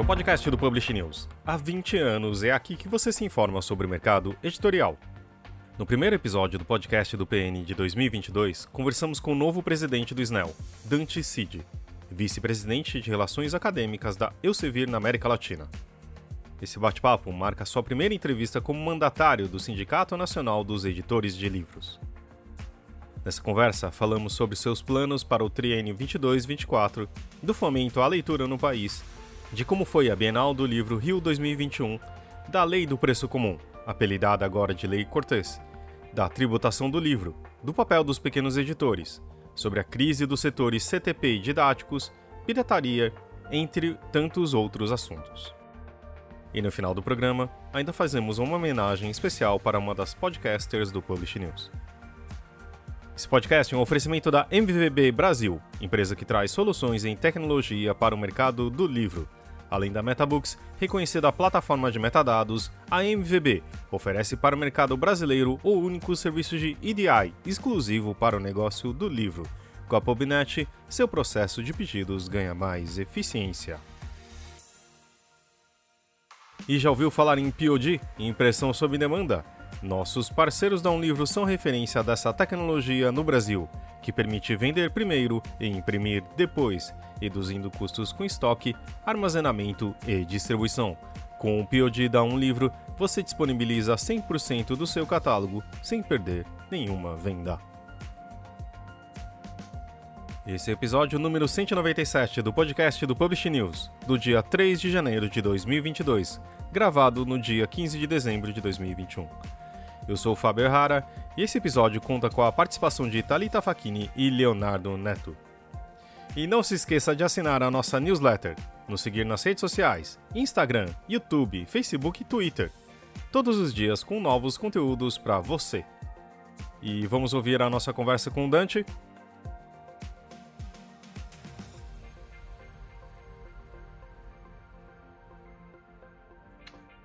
O podcast do Publish News. Há 20 anos é aqui que você se informa sobre o mercado editorial. No primeiro episódio do podcast do PN de 2022, conversamos com o novo presidente do SNEL, Dante Cid, vice-presidente de Relações Acadêmicas da Elsevier na América Latina. Esse bate-papo marca sua primeira entrevista como mandatário do Sindicato Nacional dos Editores de Livros. Nessa conversa, falamos sobre seus planos para o triênio 22-24, do fomento à leitura no país, de como foi a Bienal do Livro Rio 2021, da Lei do Preço Comum, apelidada agora de Lei Cortês, da tributação do livro, do papel dos pequenos editores, sobre a crise dos setores CTP e didáticos, pirataria, entre tantos outros assuntos. E no final do programa, ainda fazemos uma homenagem especial para uma das podcasters do Publish News. Esse podcast é um oferecimento da MVB Brasil, empresa que traz soluções em tecnologia para o mercado do livro. Além da MetaBooks, reconhecida plataforma de metadados, a MVB oferece para o mercado brasileiro o único serviço de EDI exclusivo para o negócio do livro. Com a PubNet, seu processo de pedidos ganha mais eficiência. E já ouviu falar em POD, impressão sob demanda? Nossos parceiros da Um Livro são referência dessa tecnologia no Brasil, que permite vender primeiro e imprimir depois, reduzindo custos com estoque, armazenamento e distribuição. Com o POD da Um Livro, você disponibiliza 100% do seu catálogo sem perder nenhuma venda. Esse é o episódio número 197 do podcast do Publish News, do dia 3 de janeiro de 2022, gravado no dia 15 de dezembro de 2021. Eu sou o Fábio Errara e esse episódio conta com a participação de Talita Facchini e Leonardo Neto. E não se esqueça de assinar a nossa newsletter, nos seguir nas redes sociais, Instagram, YouTube, Facebook e Twitter. Todos os dias com novos conteúdos para você. E vamos ouvir a nossa conversa com o Dante?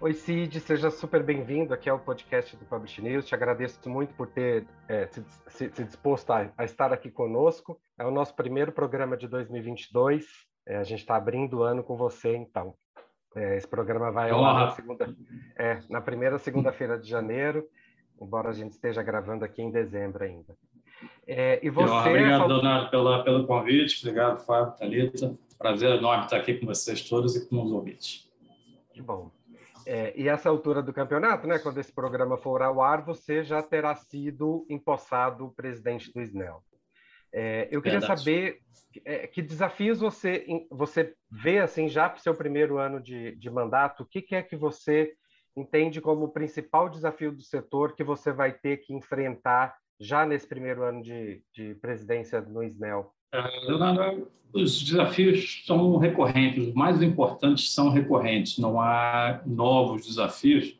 Oi, Cid, seja super bem-vindo aqui ao podcast do Publish News. Te agradeço muito por ter é, se, se, se, disposto a, a, estar aqui conosco. É o nosso primeiro programa de 2022. É, a gente está abrindo o ano com você, então. É, esse programa vai ao ar na, segunda, é, na primeira segunda-feira de janeiro, embora a gente esteja gravando aqui em dezembro ainda. É, e você, obrigado, Leonardo, pela, pelo convite. Obrigado, Fábio, Thalita. Prazer enorme estar aqui com vocês todos e com os ouvintes. Que bom. É, e essa altura do campeonato, né, quando esse programa for ao ar, você já terá sido empossado presidente do SNEL. É, eu queria Verdade. saber é, que desafios você, você vê assim já para o seu primeiro ano de, de mandato, o que, que é que você entende como o principal desafio do setor que você vai ter que enfrentar já nesse primeiro ano de, de presidência no SNEL? Leonardo, os desafios são recorrentes, os mais importantes são recorrentes, não há novos desafios,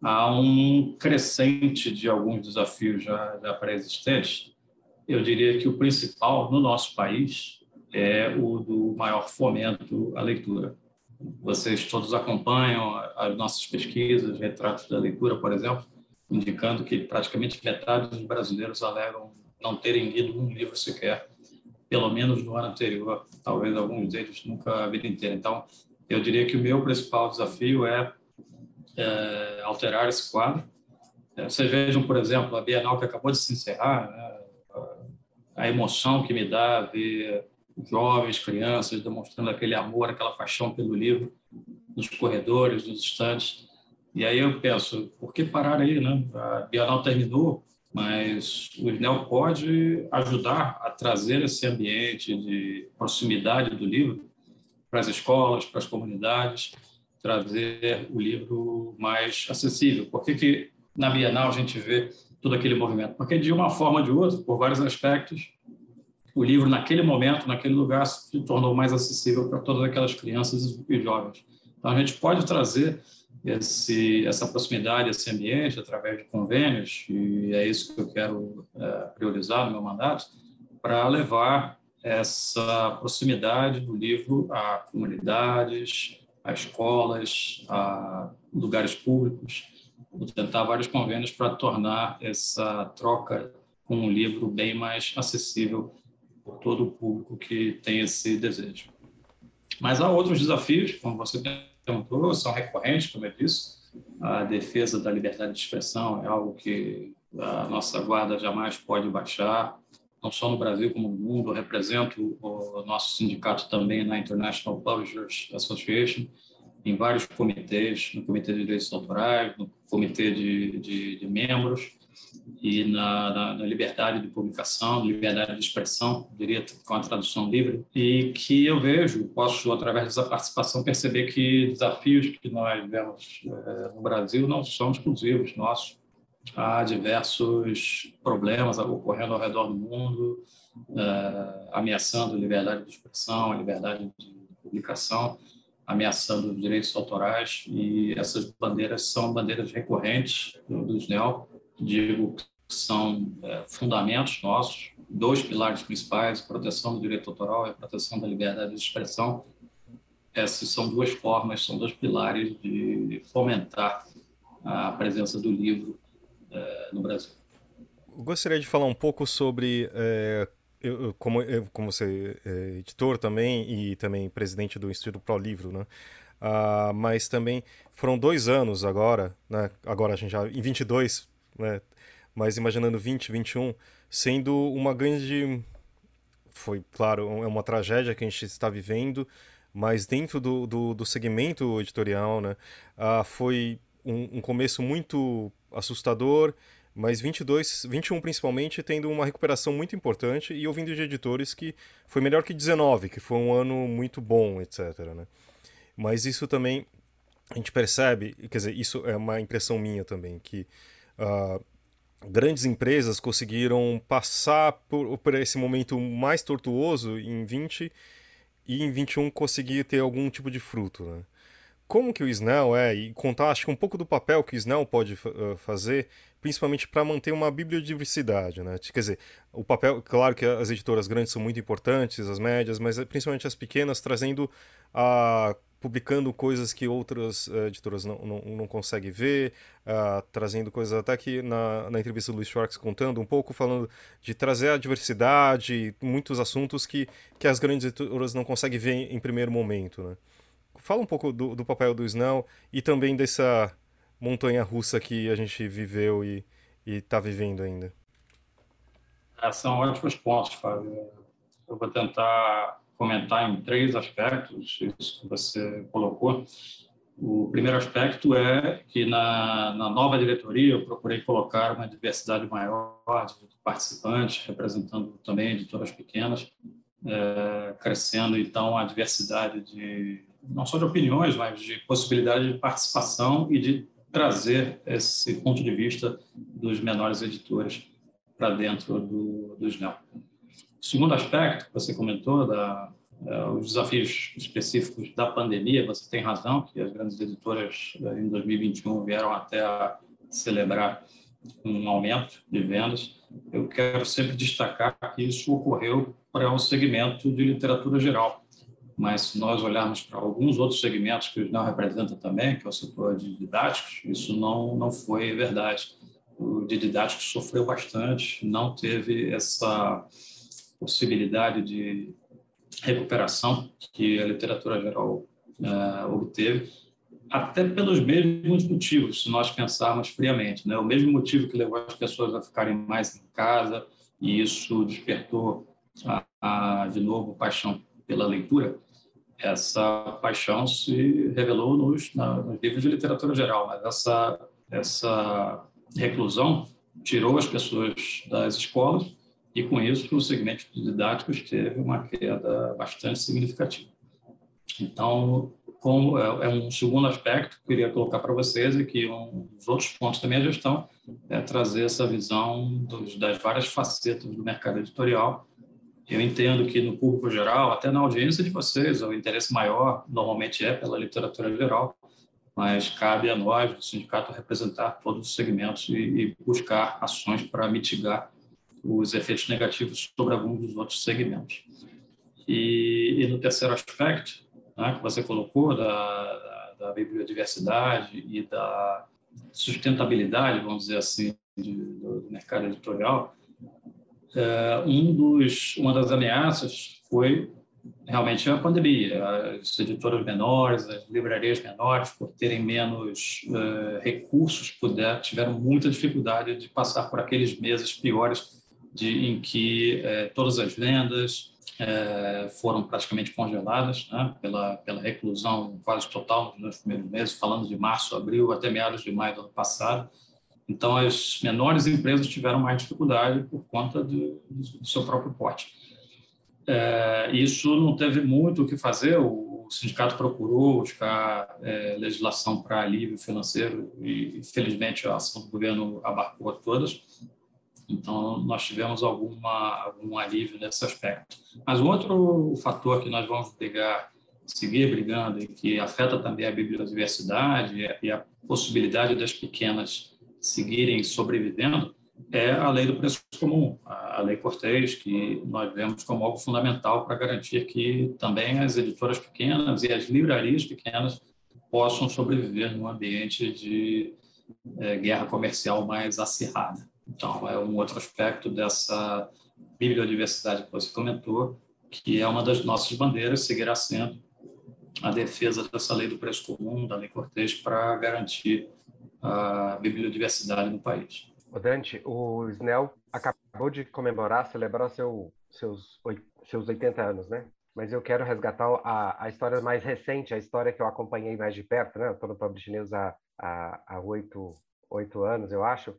há um crescente de alguns desafios já, já pré-existentes. Eu diria que o principal no nosso país é o do maior fomento à leitura. Vocês todos acompanham as nossas pesquisas, retratos da leitura, por exemplo, indicando que praticamente metade dos brasileiros alegam não terem lido um livro sequer pelo menos no ano anterior, talvez alguns deles nunca a vida inteira. Então, eu diria que o meu principal desafio é, é alterar esse quadro. É, vocês vejam, por exemplo, a Bienal que acabou de se encerrar, né? a emoção que me dá ver jovens, crianças demonstrando aquele amor, aquela paixão pelo livro nos corredores, nos estantes. E aí eu penso, por que parar aí, né? A Bienal terminou, mas o SNEL pode ajudar a trazer esse ambiente de proximidade do livro para as escolas, para as comunidades, trazer o livro mais acessível. Por que, que na Bienal a gente vê todo aquele movimento? Porque, de uma forma ou de outra, por vários aspectos, o livro, naquele momento, naquele lugar, se tornou mais acessível para todas aquelas crianças e jovens. Então, a gente pode trazer esse, essa proximidade, esse ambiente, através de convênios, e é isso que eu quero é, priorizar no meu mandato, para levar essa proximidade do livro a comunidades, a escolas, a lugares públicos. Vou tentar vários convênios para tornar essa troca com um livro bem mais acessível por todo o público que tem esse desejo. Mas há outros desafios, como você são recorrentes, como eu disse. A defesa da liberdade de expressão é algo que a nossa guarda jamais pode baixar, não só no Brasil como no mundo. Eu represento o nosso sindicato também na International Publishers Association, em vários comitês, no Comitê de Direitos Autorais, no Comitê de, de, de Membros, e na, na, na, liberdade de publicação, liberdade de expressão, diria com a tradução livre, e que eu vejo, posso através dessa participação perceber que desafios que nós vemos é, no Brasil não são exclusivos nossos. Há diversos problemas ocorrendo ao redor do mundo, é, ameaçando a liberdade de expressão, a liberdade de publicação, ameaçando os direitos autorais, e essas bandeiras são bandeiras recorrentes dos NEL, digo que são é, fundamentos nossos, dois pilares principais, proteção do direito autoral e proteção da liberdade de expressão. Essas são duas formas, são dois pilares de fomentar a presença do livro é, no Brasil. Gostaria de falar um pouco sobre, é, eu, como, eu, como você é editor também e também presidente do Instituto Pro Livro, né? Uh, mas também foram dois anos agora, né? agora a gente já, em 22, né? Mas imaginando 20, 21, sendo uma grande. Foi, claro, é uma tragédia que a gente está vivendo, mas dentro do, do, do segmento editorial, né? Ah, foi um, um começo muito assustador, mas 22, 21 principalmente, tendo uma recuperação muito importante e ouvindo de editores que foi melhor que 19, que foi um ano muito bom, etc. Né? Mas isso também a gente percebe, quer dizer, isso é uma impressão minha também, que uh, grandes empresas conseguiram passar por, por esse momento mais tortuoso em 20 e em 21 conseguir ter algum tipo de fruto. Né? Como que o Snell é, e contar acho que um pouco do papel que o Snell pode uh, fazer, principalmente para manter uma bibliodiversidade. Né? Quer dizer, o papel, claro que as editoras grandes são muito importantes, as médias, mas principalmente as pequenas, trazendo a publicando coisas que outras uh, editoras não, não, não conseguem ver, uh, trazendo coisas até que na, na entrevista do Luiz Schwartz contando um pouco, falando de trazer a diversidade, muitos assuntos que, que as grandes editoras não conseguem ver em, em primeiro momento. Né? Fala um pouco do, do papel do Snell e também dessa montanha russa que a gente viveu e está vivendo ainda. É, são ótimos pontos, Fábio. Eu vou tentar comentar em três aspectos, isso que você colocou. O primeiro aspecto é que na, na nova diretoria eu procurei colocar uma diversidade maior de participantes, representando também editoras pequenas, é, crescendo então a diversidade de não só de opiniões, mas de possibilidade de participação e de trazer esse ponto de vista dos menores editores para dentro do, do SNEL. Segundo aspecto que você comentou, da, é, os desafios específicos da pandemia, você tem razão que as grandes editoras é, em 2021 vieram até a celebrar um aumento de vendas. Eu quero sempre destacar que isso ocorreu para o segmento de literatura geral, mas se nós olharmos para alguns outros segmentos que o não representa também, que é o setor de didáticos, isso não não foi verdade. O de didáticos sofreu bastante, não teve essa possibilidade de recuperação que a literatura geral uh, obteve, até pelos mesmos motivos, se nós pensarmos friamente. Né? O mesmo motivo que levou as pessoas a ficarem mais em casa, e isso despertou, a, a, de novo, paixão pela leitura, essa paixão se revelou nos, na, nos livros de literatura geral, mas essa, essa reclusão tirou as pessoas das escolas e com isso o segmento de didáticos teve uma queda bastante significativa. Então, como é, é um segundo aspecto que eu queria colocar para vocês e que um dos outros pontos da minha gestão é trazer essa visão dos, das várias facetas do mercado editorial. Eu entendo que no público geral, até na audiência de vocês, o interesse maior normalmente é pela literatura geral, mas cabe a nós, do sindicato, representar todos os segmentos e, e buscar ações para mitigar os efeitos negativos sobre alguns dos outros segmentos. E, e no terceiro aspecto, né, que você colocou, da, da, da, biodiversidade e da sustentabilidade, vamos dizer assim, de, do, mercado editorial, é, um dos, uma das ameaças foi realmente a pandemia. As editoras menores, as livrarias menores, por terem menos uh, recursos, puder, tiveram muita dificuldade de passar por aqueles meses piores de, em que uh, todas as vendas uh, foram praticamente congeladas né, pela, pela reclusão quase total nos primeiros meses, falando de março, abril, até meados de maio do ano passado. Então, as menores empresas tiveram mais dificuldade por conta do, do seu próprio porte. É, isso não teve muito o que fazer. O, sindicato procurou buscar é, legislação para alívio financeiro e, felizmente, a ação do governo abarcou todas. Então, nós tivemos alguma, algum alívio nesse aspecto. Mas um outro fator que nós vamos brigar, seguir brigando, e que afeta também a biodiversidade e a possibilidade das pequenas seguirem sobrevivendo, é a lei do preço comum, a lei Cortez, que nós vemos como algo fundamental para garantir que também as editoras pequenas e as livrarias pequenas possam sobreviver num ambiente de é, guerra comercial mais acirrada. Então, é um outro aspecto dessa bibliodiversidade que você comentou, que é uma das nossas bandeiras, seguirá sendo a defesa dessa lei do preço comum, da lei Cortez, para garantir a bibliodiversidade no país. O Dante, o Snell acabou de comemorar, celebrar seu, seus, seus 80 anos, né? Mas eu quero resgatar a, a história mais recente, a história que eu acompanhei mais de perto, né? Estou no Publish News há, oito anos, eu acho.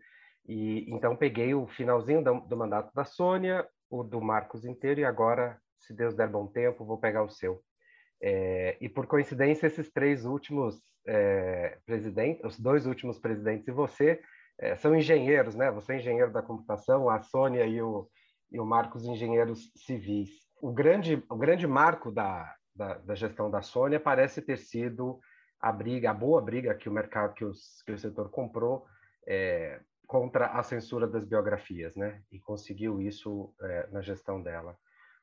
E então peguei o finalzinho do, do mandato da Sônia, o do Marcos inteiro, e agora, se Deus der bom tempo, vou pegar o seu. É, e por coincidência, esses três últimos é, presidentes, os dois últimos presidentes e você é, são engenheiros, né? Você é engenheiro da computação, a Sônia e o, e o Marcos, engenheiros civis. O grande, o grande marco da, da, da gestão da Sônia parece ter sido a briga, a boa briga que o mercado, que, os, que o setor comprou é, contra a censura das biografias, né? E conseguiu isso é, na gestão dela.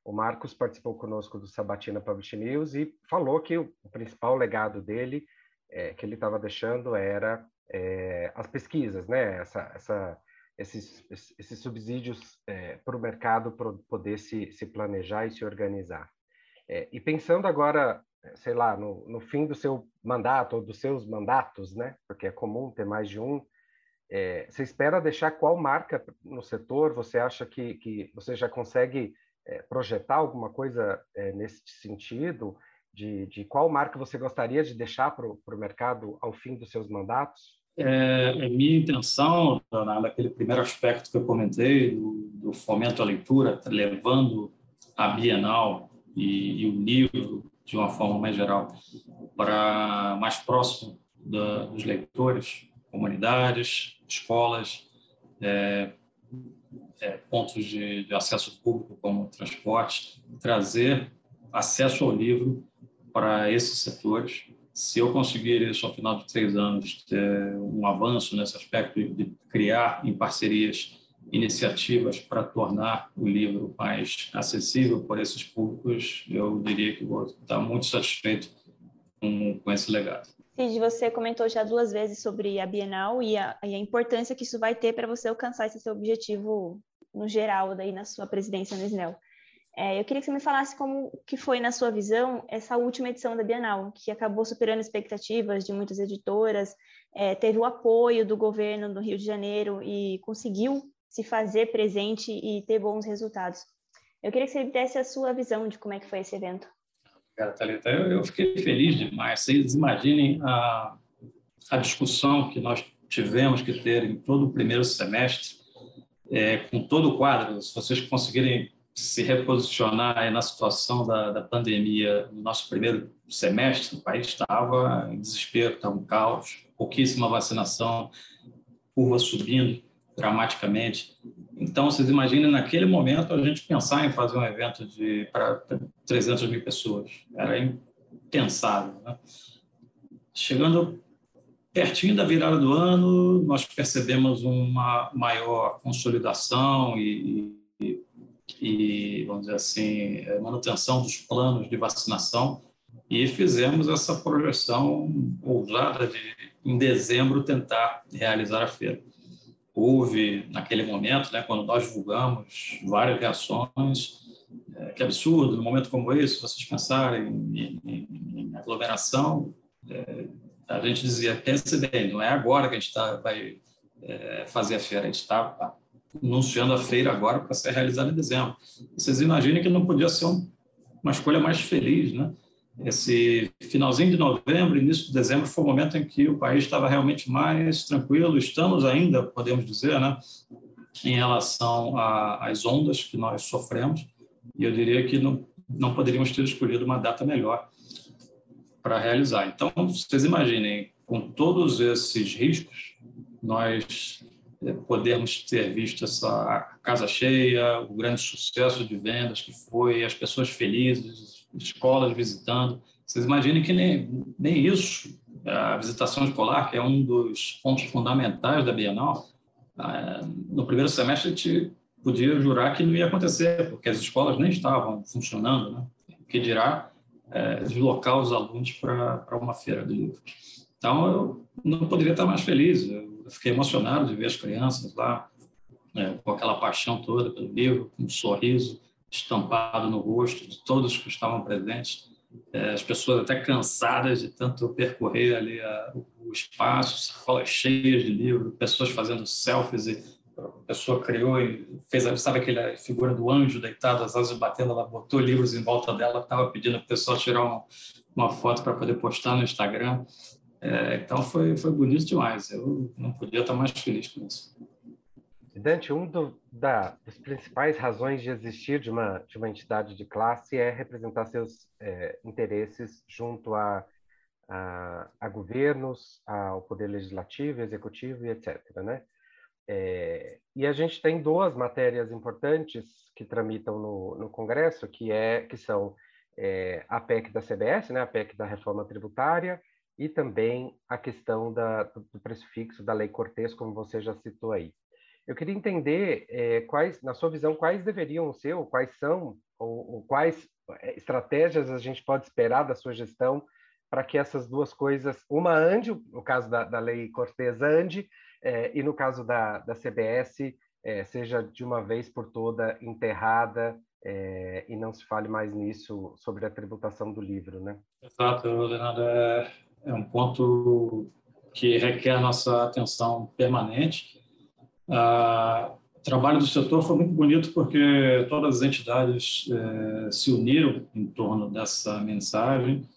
O Marcos participou conosco do Sabatina Publish News e falou que o, principal legado dele, é, que ele estava deixando, era é, as pesquisas, né? Essa, essa, esses, esses subsídios é, para o mercado poder se, se planejar e se organizar. É, e pensando agora, sei lá, no, no fim do seu mandato ou dos seus mandatos, né? Porque é comum ter mais de um. É, você espera deixar qual marca no setor? Você acha que, que você já consegue é, projetar alguma coisa é, nesse sentido? De, de qual marca você gostaria de deixar para o mercado ao fim dos seus mandatos? É, é minha intenção, naquele primeiro aspecto que eu comentei, do, do fomento à leitura, levando a Bienal e, e, o livro, de uma forma mais geral, para mais próximo da, dos leitores, comunidades, escolas, é, é, pontos de, de, acesso público como transporte, trazer acesso ao livro para esses setores se eu conseguir isso ao final de três anos, ter um avanço nesse aspecto de criar em parcerias iniciativas para tornar o livro mais acessível por esses públicos, eu diria que vou estar muito satisfeito com, com esse legado. Cid, você comentou já duas vezes sobre a Bienal e a, e a importância que isso vai ter para você alcançar esse seu objetivo no geral daí na sua presidência no SNEL. É, eu queria que você me falasse como que foi, na sua visão, essa última edição da Bienal, que acabou superando expectativas de muitas editoras, é, teve o apoio do governo do Rio de Janeiro e conseguiu se fazer presente e ter bons resultados. Eu queria que você desse a sua visão de como é que foi esse evento. Obrigado, Thalita. Eu, eu fiquei feliz demais. Vocês imaginem a, a discussão que nós tivemos que ter em todo o primeiro semestre, é, com todo o quadro. Se vocês conseguirem se reposicionar na situação da, da pandemia no nosso primeiro semestre, o país estava em desespero, estava um caos, pouquíssima vacinação, curva subindo dramaticamente. Então, vocês imaginem, naquele momento, a gente pensar em fazer um evento de para 300 mil pessoas. Era impensável. Né? Chegando pertinho da virada do ano, nós percebemos uma maior consolidação e, e e, vamos dizer assim, é, manutenção dos planos de vacinação e fizemos essa projeção ousada de, em dezembro, tentar realizar a feira. Houve, naquele momento, né, quando nós divulgamos várias reações, é, que absurdo, num momento como esse, vocês pensarem em, em, em aglomeração. É, a gente dizia, pense bem, não é agora que a gente tá, vai é, fazer a feira, a gente está anunciando a feira agora para ser realizada em dezembro. Vocês imaginem que não podia ser um, uma escolha mais feliz, né? Esse finalzinho de novembro, início de dezembro, foi o momento em que o país estava realmente mais tranquilo. Estamos ainda, podemos dizer, né, em relação às ondas que nós sofremos. E eu diria que não, não poderíamos ter escolhido uma data melhor para realizar. Então, vocês imaginem, com todos esses riscos, nós eh, podemos ter visto essa casa cheia, o grande sucesso de vendas que foi, as pessoas felizes, escolas visitando. Vocês imaginem que nem, nem isso, a visitação escolar, que é um dos pontos fundamentais da Bienal, ah, no primeiro semestre a gente podia jurar que não ia acontecer, porque as escolas nem estavam funcionando, né? que dirá é, deslocar os alunos para uma feira do livro. Então, eu não poderia estar mais feliz. Eu fiquei emocionado de ver as crianças lá, é, com aquela paixão toda pelo livro, com um sorriso estampado no rosto de todos que estavam presentes. É, as pessoas até cansadas de tanto percorrer ali a, o espaço, sacolas cheias de livros, pessoas fazendo selfies e a pessoa criou e fez, sabe aquela figura do anjo deitado, as asas batendo, ela botou livros em volta dela, estava pedindo para o pessoal tirar uma, uma foto para poder postar no Instagram. É, então foi, foi bonito demais, eu não podia estar mais feliz com isso. Dante, um do, da, das principais razões de existir de uma, de uma entidade de classe é representar seus é, interesses junto a, a, a, governos, ao poder legislativo, executivo e etc. Né? É, e a gente tem duas matérias importantes que tramitam no, no Congresso, que, é, que são é, a PEC da CBS, né, a PEC da reforma tributária, e também a questão da, do preço fixo da Lei Cortês, como você já citou aí. Eu queria entender é, quais, na sua visão, quais deveriam ser, ou quais são, ou, ou quais é, estratégias a gente pode esperar da sua gestão para que essas duas coisas, uma ande, no caso da, da Lei Cortês ande, é, e no caso da, da CBS, seja de uma vez por toda enterrada e não se fale mais nisso sobre a tributação do livro, né? Exato, Leonardo, é, é um ponto que requer nossa atenção permanente. Ah, o trabalho do setor foi muito bonito porque todas as entidades é, se uniram em torno dessa mensagem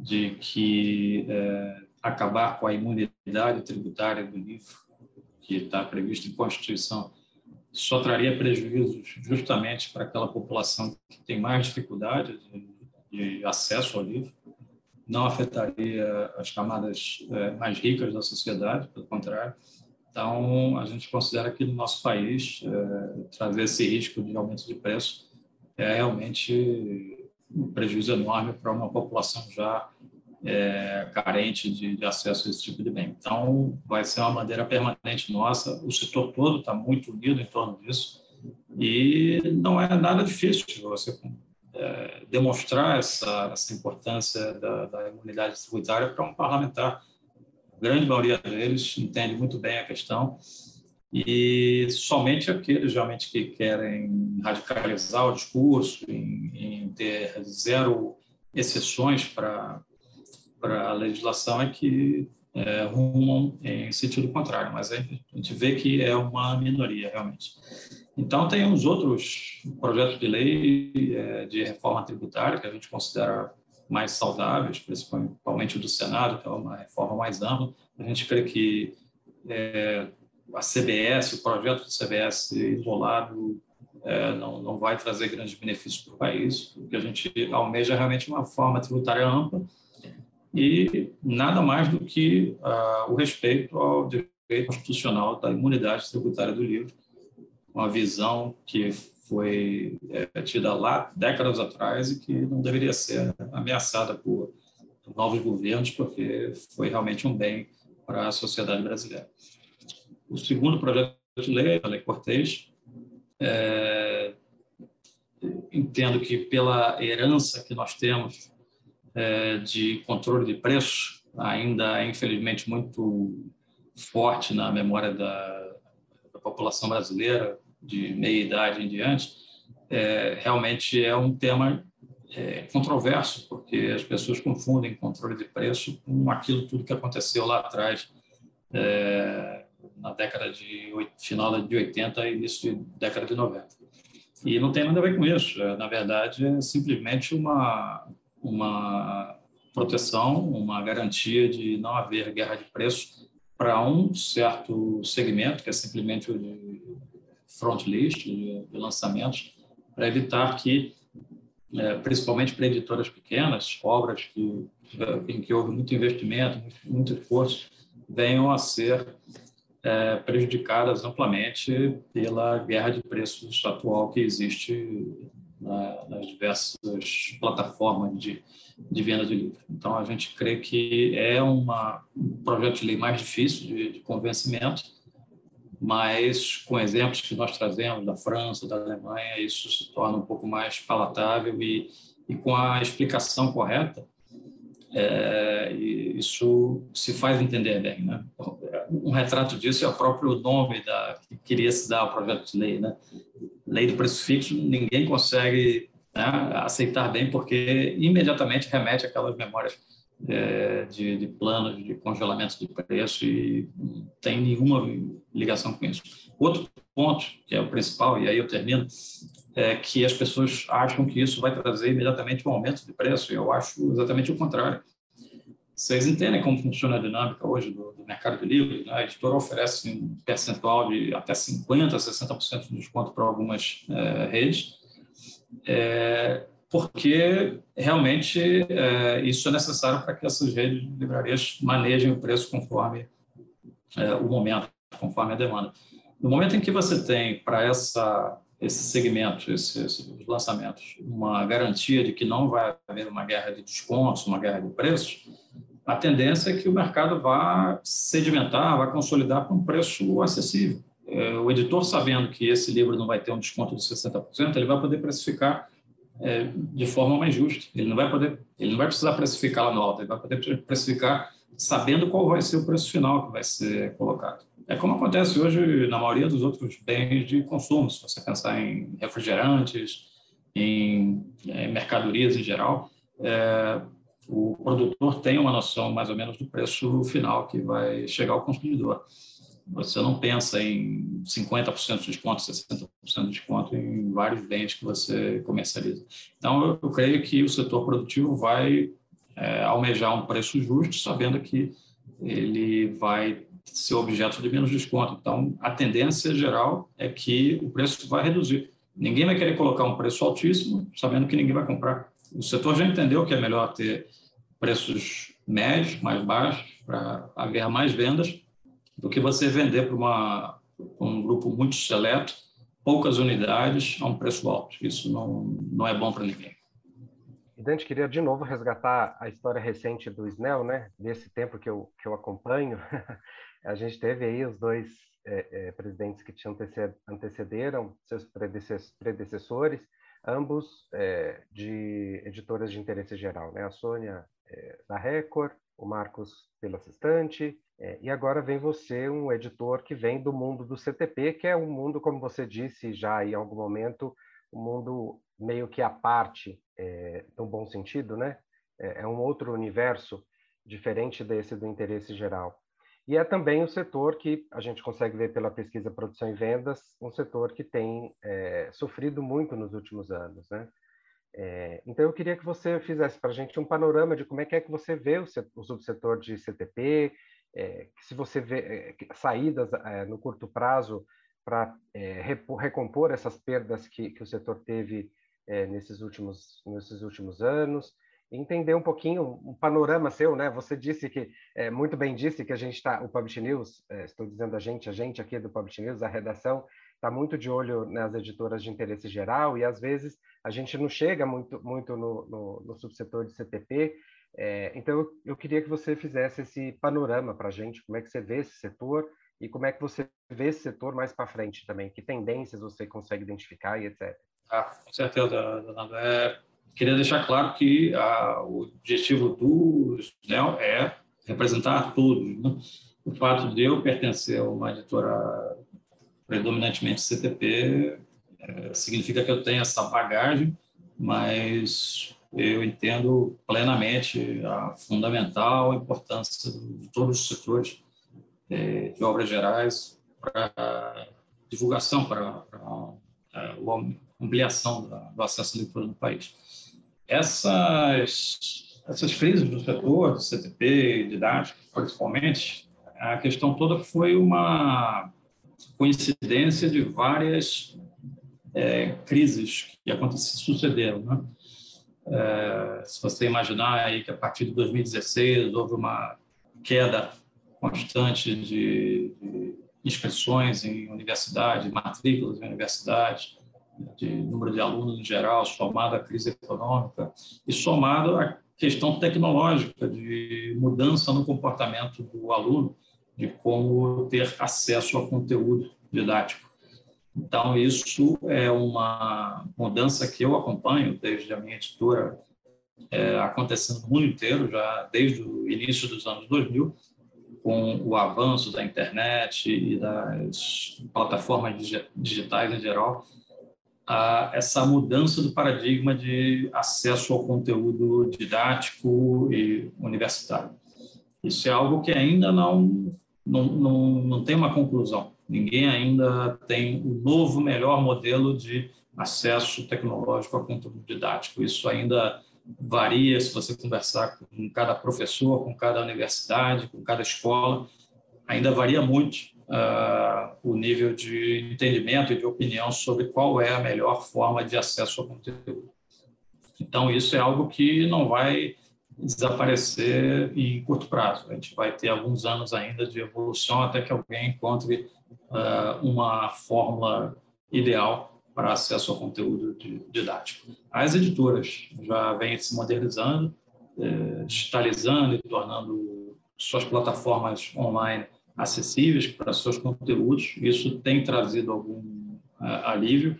de que é, acabar com a imunidade tributária do livro que está previsto em Constituição só traria prejuízos justamente para aquela população que tem mais dificuldade de, de acesso ao livro, não afetaria as camadas é, mais ricas da sociedade, pelo contrário. Então, a gente considera que no nosso país é, trazer esse risco de aumento de preço é realmente um prejuízo enorme para uma população já é, carente de, de, acesso a esse tipo de bem. Então, vai ser uma bandeira permanente nossa. O setor todo está muito unido em torno disso e não é nada difícil você é, demonstrar essa, essa importância da, da imunidade tributária para um parlamentar. Grande maioria deles entende muito bem a questão e somente aqueles realmente que querem radicalizar o discurso, em, em ter zero exceções para para a legislação é que é, rumam em sentido contrário, mas a gente vê que é uma minoria realmente. Então, tem uns outros projetos de lei é, de reforma tributária que a gente considera mais saudáveis, principalmente o do Senado, que é uma reforma mais ampla. A gente crê que é, a CBS, o projeto do CBS isolado, é, não, não vai trazer grandes benefícios para o país. O que a gente almeja é realmente uma forma tributária ampla, e nada mais do que uh, o respeito ao direito constitucional da imunidade tributária do livro, uma visão que foi é, tida lá décadas atrás e que não deveria ser ameaçada por novos governos, porque foi realmente um bem para a sociedade brasileira. O segundo projeto de lei, a Lei Cortês, é, entendo que pela herança que nós temos é, de controle de preços ainda é, infelizmente, muito forte na memória da, da população brasileira, de meia idade em diante, é, realmente é um tema é, controverso, porque as pessoas confundem controle de preço com aquilo tudo que aconteceu lá atrás, é, na década de final de 80 e início de década de 90. E não tem nada a ver com isso. É, na verdade, é simplesmente uma, uma proteção, uma garantia de não haver guerra de preço para um certo segmento, que é simplesmente o de front list, de, de lançamentos, para evitar que, é, principalmente para editoras pequenas, obras que, em que houve muito investimento, muito esforço, venham a ser é, prejudicadas amplamente pela guerra de preços atual que existe na, nas diversas plataformas de, de venda de livros. Então, a gente crê que é uma, um projeto de lei mais difícil de, de convencimento, mas com exemplos que nós trazemos da França, da Alemanha, isso se torna um pouco mais palatável e, e com a explicação correta, é, isso se faz entender bem. Né? Um retrato disso é o próprio nome da, que queria se dar ao projeto de lei. Né? Lei do preço fixo, ninguém consegue né, aceitar bem, porque imediatamente remete àquelas memórias é, de, de, planos de congelamento de preço e não tem nenhuma ligação com isso. Outro ponto, que é o principal, e aí eu termino, é que as pessoas acham que isso vai trazer imediatamente um aumento de preço, e eu acho exatamente o contrário. Vocês entendem como funciona a dinâmica hoje do, do mercado de livros? Né? A editora oferece um percentual de até 50%, 60% de desconto para algumas é, redes. É, porque realmente é, isso é necessário para que essas redes de livrarias manejem o preço conforme é, o momento, conforme a demanda. No momento em que você tem para essa esse segmento, esses, lançamentos, uma garantia de que não vai haver uma guerra de descontos, uma guerra de preços, a tendência é que o mercado vá sedimentar, vá consolidar com um preço acessível. É, o editor, sabendo que esse livro não vai ter um desconto de 60%, ele vai poder precificar é, de forma mais justa. Ele não vai poder, ele não vai precisar precificar lá no alto, ele vai poder precificar sabendo qual vai ser o preço final que vai ser colocado. É como acontece hoje na maioria dos outros bens de consumo, se você pensar em refrigerantes, em, em mercadorias em geral, é, o produtor tem uma noção mais ou menos do preço final que vai chegar ao consumidor. Você não pensa em 50% de desconto, 60% de desconto em vários bens que você comercializa. Então, eu, creio que o setor produtivo vai é, almejar um preço justo, sabendo que ele vai ser objeto de menos desconto. Então, a tendência geral é que o preço vai reduzir. Ninguém vai querer colocar um preço altíssimo, sabendo que ninguém vai comprar. O setor já entendeu que é melhor ter preços médios, mais baixos, para haver mais vendas, do que você vender para um grupo muito seleto, poucas unidades, a um preço alto. Isso não, não é bom para ninguém. Dante, queria de novo resgatar a história recente do Snell, né? Desse tempo que eu, que eu acompanho. a gente teve aí os dois é, é, presidentes que te antecederam, seus predecessores, ambos é, de editoras de interesse geral, né? A Sônia é, da Record, o Marcos pela Assistante, é, e agora vem você, um editor que vem do mundo do CTP, que é um mundo, como você disse já em algum momento, um mundo meio que à parte, é, no bom sentido, né? É, é um outro universo diferente desse do interesse geral. E é também o setor que a gente consegue ver pela pesquisa Produção e Vendas, um setor que tem é, sofrido muito nos últimos anos, né? É, então, eu queria que você fizesse para a gente um panorama de como é que é que você vê o, o subsetor de CTP, é, se você vê é, saídas é, no curto prazo para é, recompor essas perdas que, que o setor teve nesses, últimos, nesses últimos anos, entender um pouquinho um panorama seu, né? Você disse que, muito bem disse que a gente está, o Publish News, estou dizendo a gente, a gente aqui do Publish News, a redação, está muito de olho nas editoras de interesse geral e às vezes a gente não chega muito, muito no, no, no subsetor de CTP. É, então, eu, eu, queria que você fizesse esse panorama para a gente, como é que você vê esse setor e como é que você vê esse setor mais para frente também, que tendências você consegue identificar e etc. Ah, com certeza, Donaldo. É, queria deixar claro que a, o objetivo do SNEL é representar todos. Né? O fato de eu pertencer a uma editora predominantemente CTP É, significa que eu tenho essa bagagem, mas eu entendo plenamente a fundamental importância de todos os setores é, de obras gerais para divulgação, para, para a ampliação do acesso à leitura no país. Essas, essas crises do setor, CTP, didática, principalmente, a questão toda foi uma coincidência de várias é, crises que aconteceram, sucederam. Né? É, se você imaginar aí que a partir de 2016 houve uma queda constante de, de inscrições em universidades, matrículas em universidades, de número de alunos em geral, somado à crise econômica e somado à questão tecnológica de mudança no comportamento do aluno, de como ter acesso ao conteúdo didático. Então, isso é uma mudança que eu acompanho desde a minha editora, é, acontecendo no mundo inteiro, já desde o início dos anos 2000, com o avanço da internet e das plataformas digitais em geral, a essa mudança do paradigma de acesso ao conteúdo didático e universitário. Isso é algo que ainda não, não, não, não tem uma conclusão. Ninguém ainda tem o novo, melhor modelo de acesso tecnológico ao conteúdo didático. Isso ainda varia se você conversar com cada professor, com cada universidade, com cada escola. Ainda varia muito uh, o nível de entendimento e de opinião sobre qual é a melhor forma de acesso ao conteúdo. Então, isso é algo que não vai desaparecer em curto prazo. A gente vai ter alguns anos ainda de evolução até que alguém encontre uh, uma fórmula ideal para acesso ao conteúdo didático. As editoras já vêm se modernizando, eh, digitalizando e tornando suas plataformas online acessíveis para seus conteúdos. Isso tem trazido algum uh, alívio,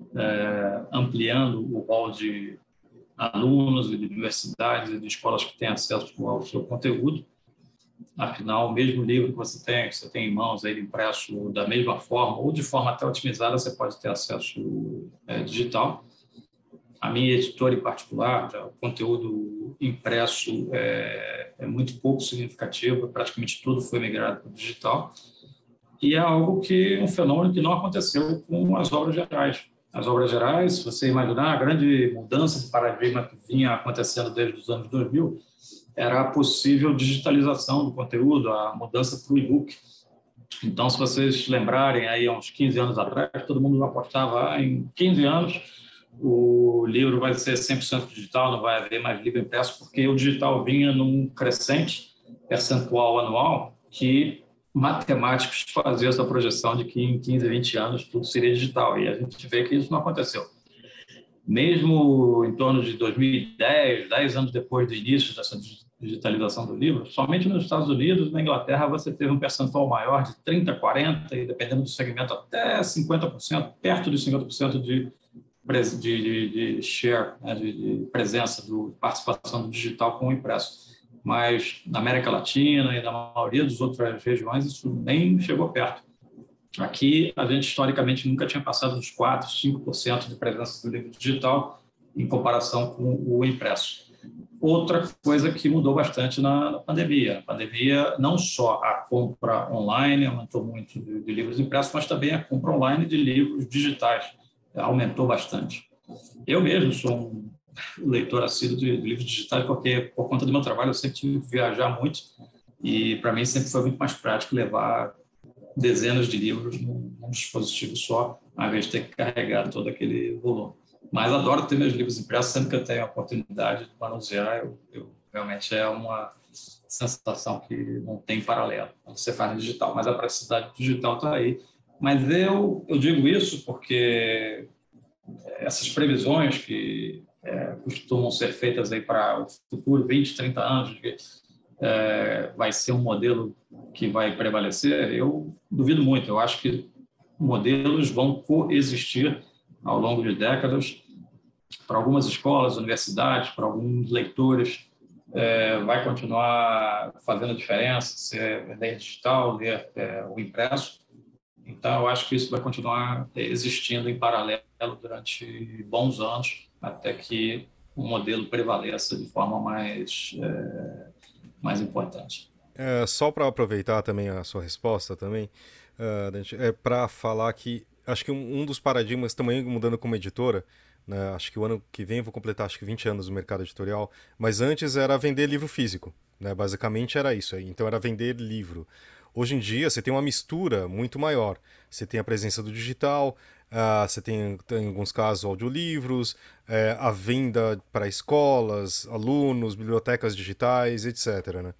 uh, ampliando o rol de alunos e de universidades e de escolas que têm acesso ao seu conteúdo. Afinal, o mesmo livro que você tem, que você tem em mãos, ele impresso da mesma forma ou de forma até otimizada, você pode ter acesso é, digital. A minha editora em particular, o conteúdo impresso é, é, muito pouco significativo, praticamente tudo foi migrado para o digital. E é algo que, um fenômeno que não aconteceu com as obras gerais. As obras gerais, se você imaginar, a grande mudança de paradigma que vinha acontecendo desde os anos 2000 era a possível digitalização do conteúdo, a mudança para o e-book. Então, se vocês lembrarem, aí há uns 15 anos atrás, todo mundo apostava ah, em 15 anos o livro vai ser 100% digital, não vai haver mais livro impresso, porque o digital vinha num crescente percentual anual que matemáticos faziam essa projeção de que em 15, 20 anos tudo seria digital. E a gente vê que isso não aconteceu mesmo em torno de 2010, 10 anos depois do início dessa digitalização do livro, somente nos Estados Unidos na Inglaterra você teve um percentual maior de 30%, 40%, e dependendo do segmento, até 50%, perto de 50% de, de, de, de share, né, de, de, presença, do, participação do digital com o impresso. Mas na América Latina e na maioria das outras regiões isso nem chegou perto. Aqui, a gente historicamente nunca tinha passado dos 4%, 5% de presença do livro digital em comparação com o impresso. Outra coisa que mudou bastante na, pandemia. A pandemia, não só a compra online aumentou muito de, de livros impressos, mas também a compra online de livros digitais aumentou bastante. Eu mesmo sou um leitor assíduo de, livros digitais porque, por conta do meu trabalho, eu sempre tive que viajar muito e, para mim, sempre foi muito mais prático levar dezenas de livros num, dispositivo só, ao invés de ter que carregar todo aquele volume. Mas adoro ter meus livros impressos, sempre que eu tenho a oportunidade de manusear, eu, eu realmente é uma sensação que não tem paralelo você faz no digital, mas a praticidade digital está aí. Mas eu, eu digo isso porque essas previsões que é, costumam ser feitas aí para o futuro, 20, 30 anos, que é, vai ser um modelo que vai prevalecer, eu duvido muito. Eu acho que modelos vão coexistir ao longo de décadas. Para algumas escolas, universidades, para alguns leitores, é, vai continuar fazendo diferença se é ler digital, ler é, o impresso. Então, eu acho que isso vai continuar existindo em paralelo durante bons anos, até que o modelo prevaleça de forma mais, é, mais importante. É, só para aproveitar também a sua resposta também, uh, é para falar que acho que um, um, dos paradigmas também mudando como editora, né, acho que o ano que vem vou completar acho que 20 anos no mercado editorial, mas antes era vender livro físico, né, basicamente era isso, então era vender livro. Hoje em dia você tem uma mistura muito maior, você tem a presença do digital, Uh, você tem, tem, em alguns casos, audiolivros, é, a venda para escolas, alunos, bibliotecas digitais, etc. Né?